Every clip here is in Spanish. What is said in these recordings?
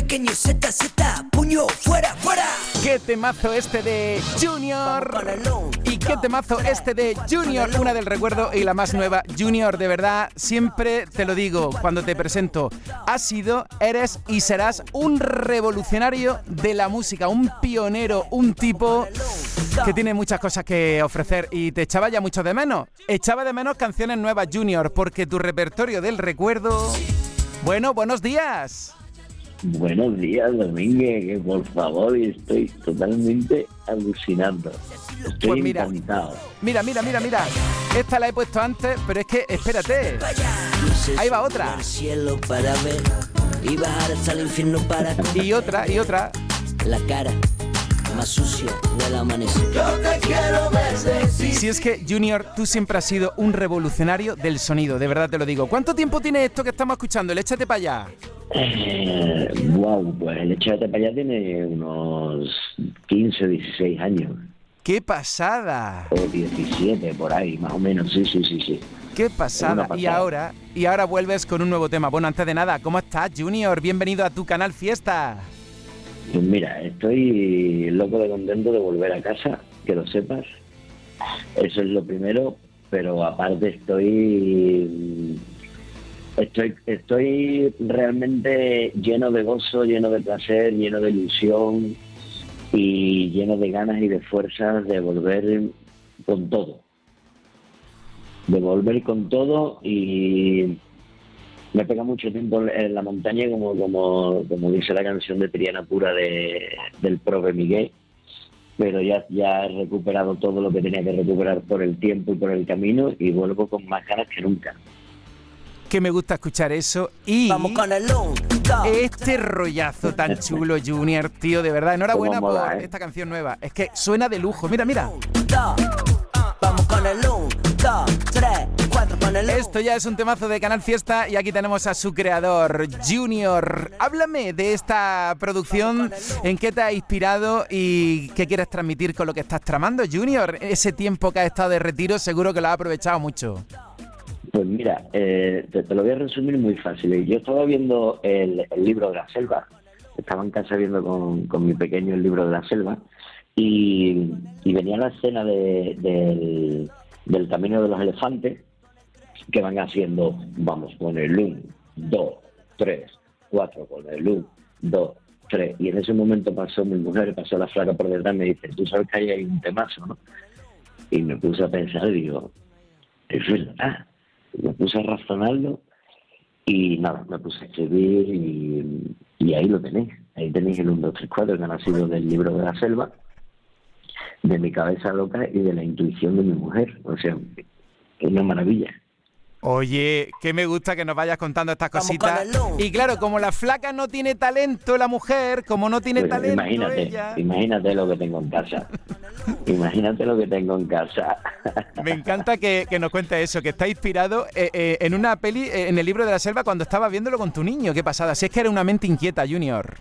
Pequeño Z, Z, puño, fuera, fuera. Qué temazo este de Junior. Y qué temazo este de Junior, una del recuerdo y la más nueva. Junior, de verdad, siempre te lo digo cuando te presento. Has sido, eres y serás un revolucionario de la música, un pionero, un tipo que tiene muchas cosas que ofrecer y te echaba ya mucho de menos. Echaba de menos canciones nuevas, Junior, porque tu repertorio del recuerdo... Bueno, buenos días. Buenos días, Domínguez, que por favor estoy totalmente alucinando. Estoy Pues mira. encantado. Mira, mira, mira, mira. Esta la he puesto antes, pero es que, espérate. Ahí va otra. Y otra, y otra. la cara más sucia del amanecer. Yo te quiero ver Si es que, Junior, tú siempre has sido un revolucionario del sonido, de verdad te lo digo. ¿Cuánto tiempo tiene esto que estamos escuchando? El échate para allá. Eh, wow, pues el de para allá tiene unos 15, 16 años. ¡Qué pasada! O 17, por ahí, más o menos. Sí, sí, sí, sí. ¡Qué pasada! Una Y pasada. ahora, y ahora vuelves con un nuevo tema. Bueno, antes de nada, ¿cómo estás, Junior? Bienvenido a tu canal Fiesta. Pues mira, estoy loco de contento de volver a casa, que lo sepas. Eso es lo primero, pero aparte estoy estoy estoy realmente lleno de gozo, lleno de placer, lleno de ilusión y lleno de ganas y de fuerzas de volver con todo. De volver con todo y me pega mucho tiempo en la montaña, como, como, como dice la canción de Triana Pura de, del Profe Miguel, pero ya, ya he recuperado todo lo que tenía que recuperar por el tiempo y por el camino y vuelvo con más ganas que nunca. Que me gusta escuchar eso. Y Vamos con el dos, este rollazo tan chulo, Junior, tío, de verdad. Enhorabuena mola, por ¿eh? esta canción nueva. Es que suena de lujo. Mira, mira. dos. Vamos con el un, Esto ya es un temazo de Canal Fiesta y aquí tenemos a su creador, Junior. Háblame de esta producción, en qué te ha inspirado y qué quieres transmitir con lo que estás tramando, Junior. Ese tiempo que has estado de retiro seguro que lo has aprovechado mucho. Pues mira, eh, te, te lo voy a resumir muy fácil. Yo estaba viendo el, el libro de la selva, estaba en casa viendo con, con mi pequeño el libro de la selva y, y venía la escena de- del, del camino de los elefantes que van haciendo, vamos con el 1, 2, 3, 4, con el 1, 2, 3. Y en ese momento pasó mi mujer, pasó la flaca por detrás me dice, tú sabes que ahí hay un temazo, ¿no? Y me puse a pensar y digo, es verdad. Me puse a razonarlo y nada, me puse a escribir y, y ahí lo tenéis. Ahí tenéis el 1, 2, 3, 4 que ha nacido del libro de la selva, de mi cabeza loca y de la intuición de mi mujer. O sea, es una maravilla. Oye, que me gusta que nos vayas contando estas cositas. Y claro, como la flaca no tiene talento, la mujer, como no tiene Pues talento imagínate, ella. imagínate lo que tengo en casa. imagínate lo que tengo en casa. Me encanta que, que nos cuente eso, que está inspirado eh, eh, en una peli, eh, en el libro de la selva, cuando estaba viéndolo con tu niño. Qué pasada. Si es que era una mente inquieta, Junior.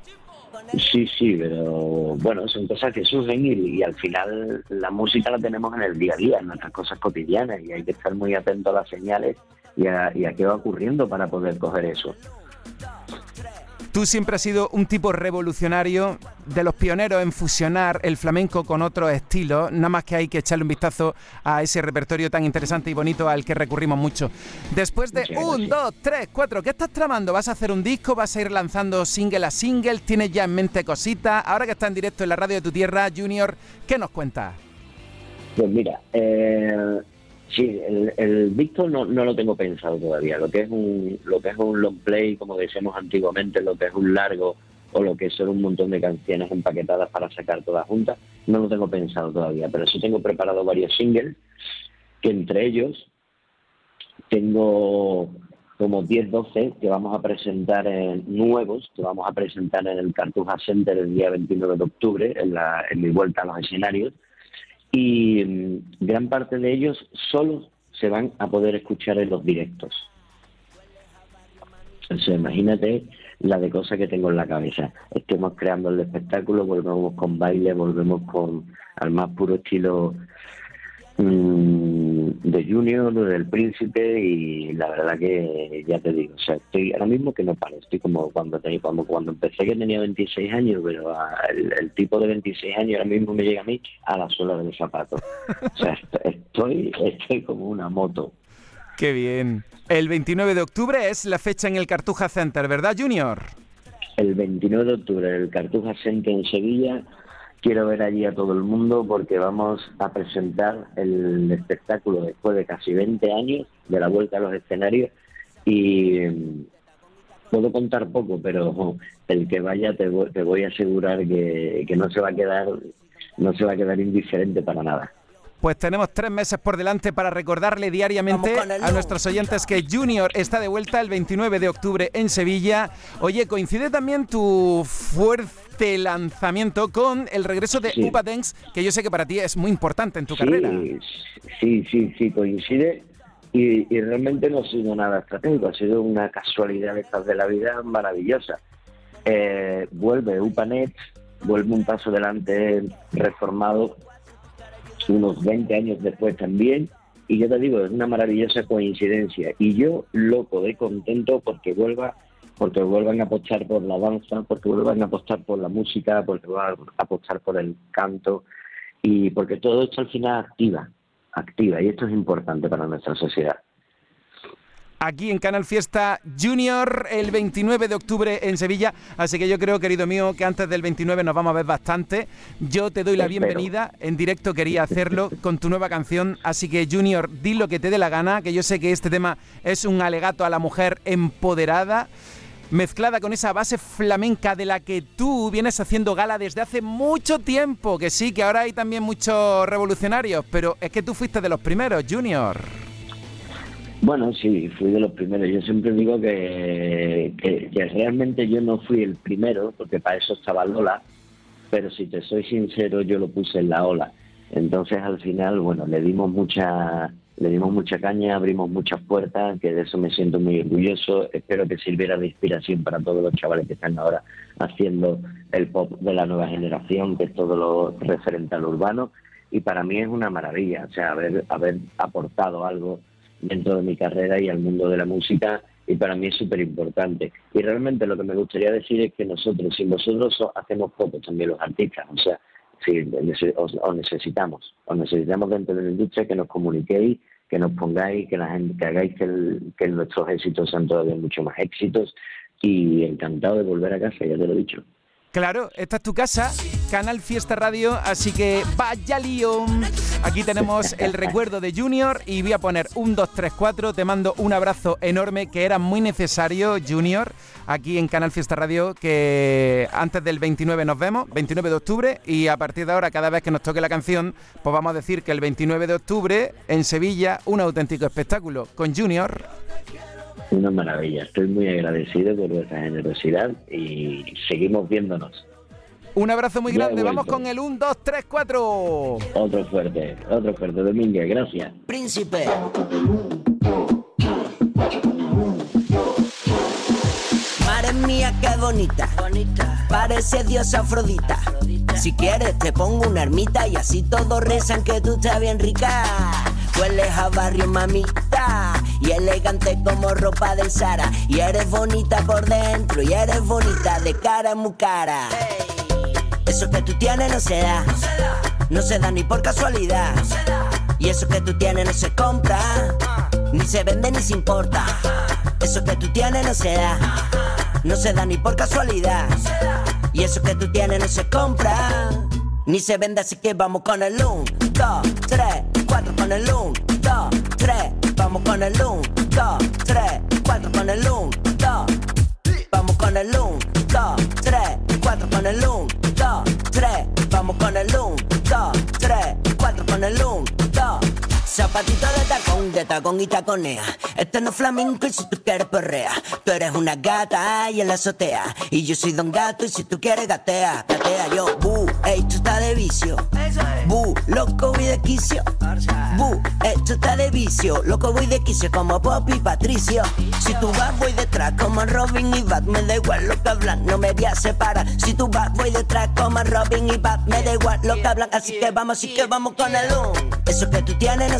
Sí, sí, pero bueno, son cosas que surgen y, y al final la música la tenemos en el día a día, en nuestras cosas cotidianas y hay que estar muy atento a las señales y a, y a qué va ocurriendo para poder coger eso. Tú siempre has sido un tipo revolucionario, de los pioneros en fusionar el flamenco con otros estilos. Nada más que hay que echarle un vistazo a ese repertorio tan interesante y bonito al que recurrimos mucho. Después de un, dos, tres, cuatro, ¿qué estás tramando? ¿Vas a hacer un disco? ¿Vas a ir lanzando single a single? ¿Tienes ya en mente cositas? Ahora que está en directo en la radio de tu tierra, Junior, ¿qué nos cuentas? Pues mira, eh, sí, el, el Víctor no, no lo tengo pensado todavía. Lo que es un lo que es un long play, como decíamos antiguamente, lo que es un largo o lo que son un montón de canciones empaquetadas para sacar todas juntas, no lo tengo pensado todavía. Pero sí tengo preparado varios singles, que entre ellos tengo como 10, 12 que vamos a presentar en, nuevos, que vamos a presentar en el Cartuja Center el día 29 de octubre, en, la, en mi vuelta a los escenarios y mm, gran parte de ellos solo se van a poder escuchar en los directos. Sea, imagínate la de cosas que tengo en la cabeza. Estemos creando el espectáculo, volvemos con baile, volvemos con al más puro estilo mm, de Junior, del Príncipe y la verdad que ya te digo, o sea, estoy ahora mismo que no paro, estoy como cuando tenía, cuando, cuando empecé que tenía 26 años, pero el, tipo de 26 años ahora mismo me llega a mí a la suela del zapato. O sea, estoy, estoy como una moto. Qué bien. El 29 de octubre es la fecha en el Cartuja Center, ¿verdad, Junior? El 29 de octubre, el Cartuja Center en Sevilla quiero ver allí a todo el mundo porque vamos a presentar el espectáculo después de casi 20 años de la vuelta a los escenarios y mm, puedo contar poco, pero el que vaya te voy, a asegurar que, que no se va a quedar no se va a quedar indiferente para nada. Pues tenemos tres meses por delante para recordarle diariamente a nuestros oyentes que Junior está de vuelta el 29 de octubre en Sevilla. Oye, coincide también tu fuerte lanzamiento con el regreso de Upa Dance, que yo sé que para ti es muy importante en tu carrera. Sí, sí, sí, coincide. Y, realmente no ha sido nada estratégico, ha sido una casualidad de estas de la vida maravillosa. Eh, vuelve UPANET, vuelve un paso adelante reformado unos 20 años después también. Y yo te digo, es una maravillosa coincidencia. Y yo loco de contento porque vuelva porque vuelvan a apostar por la danza, porque vuelvan a apostar por la música, porque vuelvan a apostar por el canto y porque todo esto al final activa, activa y esto es importante para nuestra sociedad aquí en Canal Fiesta Junior el 29 de octubre en Sevilla. Así que yo creo, querido mío, que antes del 29 nos vamos a ver bastante. Yo te doy la bienvenida. En directo quería hacerlo con tu nueva canción. Así que, Junior, di lo que te dé la gana, que yo sé que este tema es un alegato a la mujer empoderada mezclada con esa base flamenca de la que tú vienes haciendo gala desde hace mucho tiempo, que sí, que ahora hay también muchos revolucionarios, pero es que tú fuiste de los primeros, Junior. Bueno, sí, fui de los primeros. Yo siempre digo que, que, realmente yo no fui el primero, porque para eso estaba Lola, pero si te soy sincero, yo lo puse en la ola. Entonces, al final, bueno, le dimos mucha le dimos mucha caña, abrimos muchas puertas, que de eso me siento muy orgulloso. Espero que sirviera de inspiración para todos los chavales que están ahora haciendo el pop de la nueva generación, que es todo lo referente al urbano. Y para mí es una maravilla, o sea, haber, aportado algo dentro de mi carrera y al mundo de la música y para mí es súper importante. Y realmente lo que me gustaría decir es que nosotros, sin vosotros, hacemos poco también los artistas, o sea, si os, necesitamos, os necesitamos dentro de la industria que nos comuniquéis, que nos pongáis, que la gente, que hagáis que, que nuestros éxitos sean todavía mucho más éxitos y encantado de volver a casa, ya te lo he dicho. Claro, esta es tu casa, Canal Fiesta Radio, así que vaya lío. Aquí tenemos el recuerdo de Junior y voy a poner un 2, 3, 4. Te mando un abrazo enorme que era muy necesario, Junior, aquí en Canal Fiesta Radio, que antes del 29 nos vemos, 29 de octubre, y a partir de ahora, cada vez que nos toque la canción, pues vamos a decir que el 29 de octubre en Sevilla, un auténtico espectáculo con Junior. Una maravilla, estoy muy agradecido por vuestra generosidad y seguimos viéndonos. Un abrazo muy grande, vamos con el 1, 2, 3, 4. Otro fuerte, otro fuerte, Domínguez, gracias. Príncipe. Madre mía, qué bonita. bonita. Parece diosa Afrodita. Si quieres, te pongo una ermita y así todos rezan que tú estás bien rica. Hueles a barrio, mamita. Y elegante como ropa del Sara. Y eres bonita por dentro. Y eres bonita de cara muy cara. Eso que tú tienes no se da. No se da ni por casualidad. Y eso que tú tienes no se compra. Ni se vende ni se importa. Eso que tú tienes no se da. No se da ni por casualidad. Y eso que tú tienes no se compra. Ni se vende, así que vamos con el 1, 2, 3, 4 con el 1, 2, 3. Con el 1, 2, 3, 4 con el 1, 2. Vamos con el 1, 2, 3, 4 con el 1, 2, 3. Vamos con el 1, 2, 3, 4 con el 1, 2. Zapatito de tacón, de tacón y taconea. Este no es flamenco y si tú quieres perrea. Tú eres una gata y en la azotea. Y yo soy don gato y si tú quieres gatea, gatea yo. Bu, esto está de vicio. Bu, loco voy de quicio. Bu, esto está de vicio. Loco voy de quicio como Pop y Patricio. Si tú vas, voy detrás como Robin y Bat. Me da igual lo que hablan, no me voy a separar. Si tú vas, voy detrás como Robin y Bat. Me da igual lo que hablan, así que vamos, así que vamos con el un. Eso que tú tienes no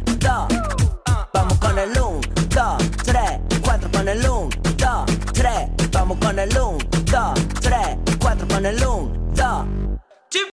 con el 1, 2, 3. Vamos con el 1, 2, 3, 4 con el 1.